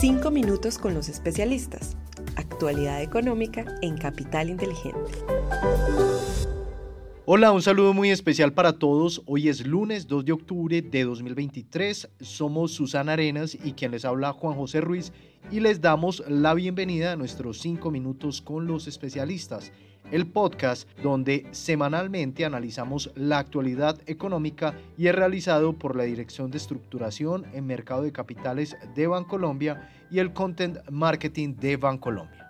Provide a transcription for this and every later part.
Cinco minutos con los especialistas. Actualidad económica en Capital Inteligente. Hola, un saludo muy especial para todos. Hoy es lunes 2 de octubre de 2023. Somos Susana Arenas y quien les habla Juan José Ruiz y les damos la bienvenida a nuestros 5 minutos con los especialistas el podcast donde semanalmente analizamos la actualidad económica y es realizado por la Dirección de Estructuración en Mercado de Capitales de Bancolombia y el Content Marketing de Bancolombia.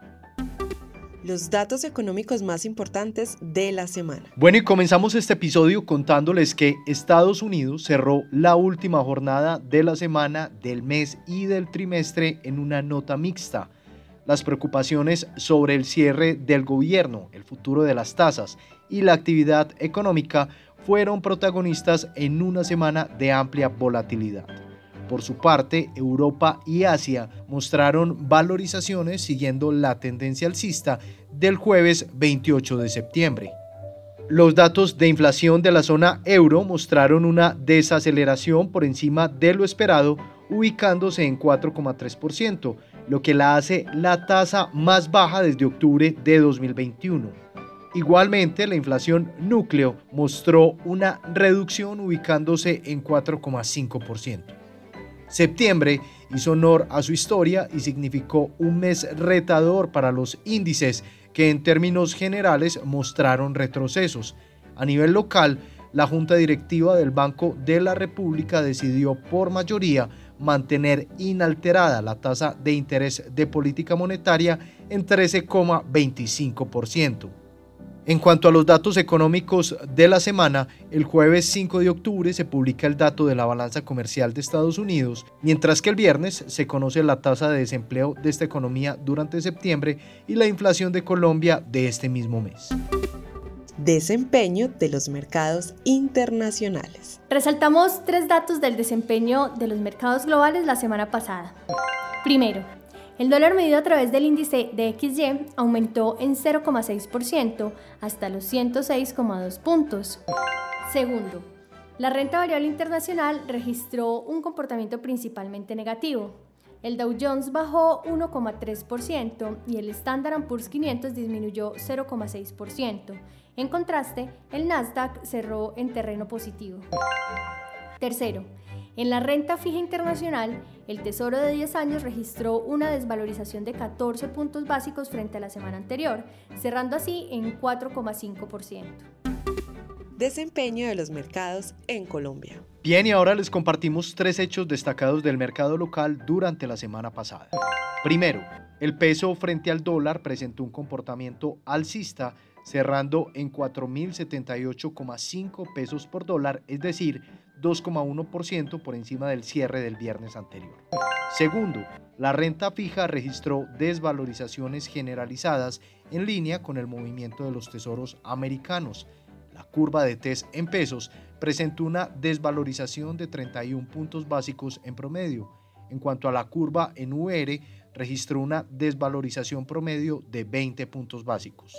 Los datos económicos más importantes de la semana. Bueno, y comenzamos este episodio contándoles que Estados Unidos cerró la última jornada de la semana, del mes y del trimestre en una nota mixta las preocupaciones sobre el cierre del gobierno, el futuro de las tasas y la actividad económica fueron protagonistas en una semana de amplia volatilidad. Por su parte, Europa y Asia mostraron valorizaciones siguiendo la tendencia alcista del jueves 28 de septiembre. Los datos de inflación de la zona euro mostraron una desaceleración por encima de lo esperado, ubicándose en 4,3%, lo que la hace la tasa más baja desde octubre de 2021. Igualmente, la inflación núcleo mostró una reducción ubicándose en 4,5%. Septiembre hizo honor a su historia y significó un mes retador para los índices que en términos generales mostraron retrocesos. A nivel local, la Junta Directiva del Banco de la República decidió por mayoría mantener inalterada la tasa de interés de política monetaria en 13,25%. En cuanto a los datos económicos de la semana, el jueves 5 de octubre se publica el dato de la balanza comercial de Estados Unidos, mientras que el viernes se conoce la tasa de desempleo de esta economía durante septiembre y la inflación de Colombia de este mismo mes desempeño de los mercados internacionales. Resaltamos tres datos del desempeño de los mercados globales la semana pasada. Primero, el dólar medido a través del índice de XY aumentó en 0,6% hasta los 106,2 puntos. Segundo, la renta variable internacional registró un comportamiento principalmente negativo. El Dow Jones bajó 1,3% y el Standard Poor's 500 disminuyó 0,6%. En contraste, el Nasdaq cerró en terreno positivo. Tercero, en la renta fija internacional, el Tesoro de 10 años registró una desvalorización de 14 puntos básicos frente a la semana anterior, cerrando así en 4,5%. Desempeño de los mercados en Colombia. Bien, y ahora les compartimos tres hechos destacados del mercado local durante la semana pasada. Primero, el peso frente al dólar presentó un comportamiento alcista cerrando en 4.078,5 pesos por dólar, es decir, 2,1% por encima del cierre del viernes anterior. Segundo, la renta fija registró desvalorizaciones generalizadas en línea con el movimiento de los tesoros americanos. La curva de TES en pesos presentó una desvalorización de 31 puntos básicos en promedio. En cuanto a la curva en UR, registró una desvalorización promedio de 20 puntos básicos.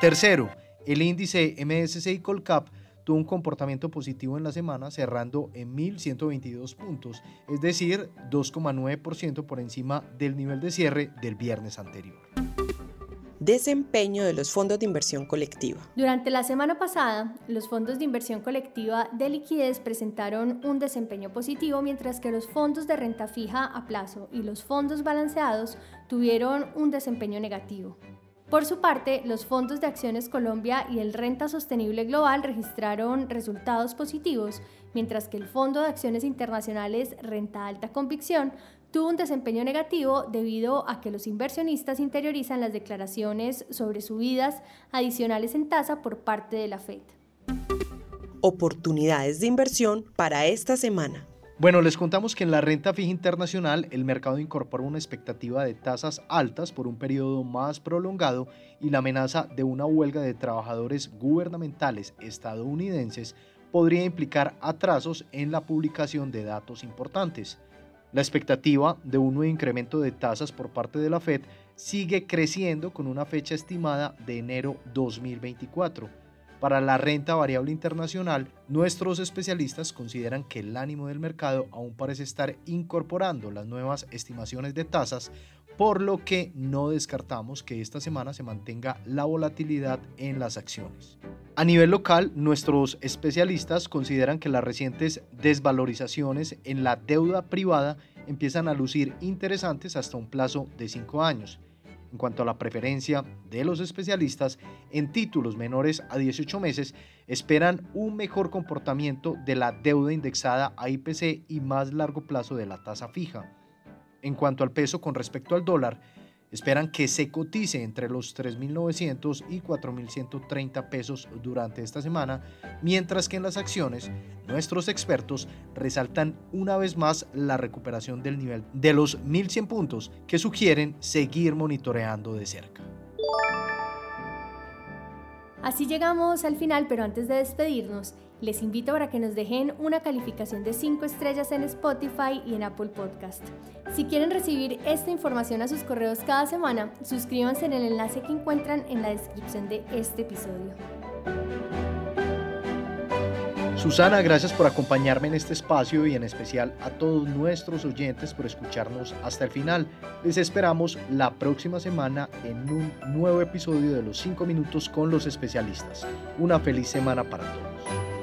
Tercero, el índice MSCI Colcap tuvo un comportamiento positivo en la semana, cerrando en 1.122 puntos, es decir, 2,9% por encima del nivel de cierre del viernes anterior. Desempeño de los fondos de inversión colectiva. Durante la semana pasada, los fondos de inversión colectiva de liquidez presentaron un desempeño positivo, mientras que los fondos de renta fija a plazo y los fondos balanceados tuvieron un desempeño negativo. Por su parte, los fondos de acciones Colombia y el Renta Sostenible Global registraron resultados positivos, mientras que el Fondo de Acciones Internacionales Renta Alta Convicción tuvo un desempeño negativo debido a que los inversionistas interiorizan las declaraciones sobre subidas adicionales en tasa por parte de la Fed. Oportunidades de inversión para esta semana. Bueno, les contamos que en la renta fija internacional el mercado incorpora una expectativa de tasas altas por un periodo más prolongado y la amenaza de una huelga de trabajadores gubernamentales estadounidenses podría implicar atrasos en la publicación de datos importantes. La expectativa de un nuevo incremento de tasas por parte de la Fed sigue creciendo con una fecha estimada de enero 2024 Para la renta variable internacional, nuestros especialistas consideran que el ánimo del mercado aún parece estar incorporando las nuevas estimaciones de tasas, por lo que no descartamos que esta semana se mantenga la volatilidad en las acciones. A nivel local, nuestros especialistas consideran que las recientes desvalorizaciones en la deuda privada empiezan a lucir interesantes hasta un plazo de 5 años en cuanto a la preferencia de los especialistas, en títulos menores a 18 meses esperan un mejor comportamiento de la deuda indexada a IPC y más largo plazo de la tasa fija. En cuanto al peso con respecto al dólar, Esperan que se cotice entre los 3.900 y 4.130 pesos durante esta semana, mientras que en las acciones nuestros expertos resaltan una vez más la recuperación del nivel de los 1.100 puntos que sugieren seguir monitoreando de cerca. Así llegamos al final, pero antes de despedirnos, les invito para que nos dejen una calificación de 5 estrellas en Spotify y en Apple Podcast. Si quieren recibir esta información a sus correos cada semana, suscríbanse en el enlace que encuentran en la descripción de este episodio. Susana, gracias por acompañarme en este espacio y en especial a todos nuestros oyentes por escucharnos hasta el final. Les esperamos la próxima semana en un nuevo episodio de los 5 minutos con los especialistas. Una feliz semana para todos.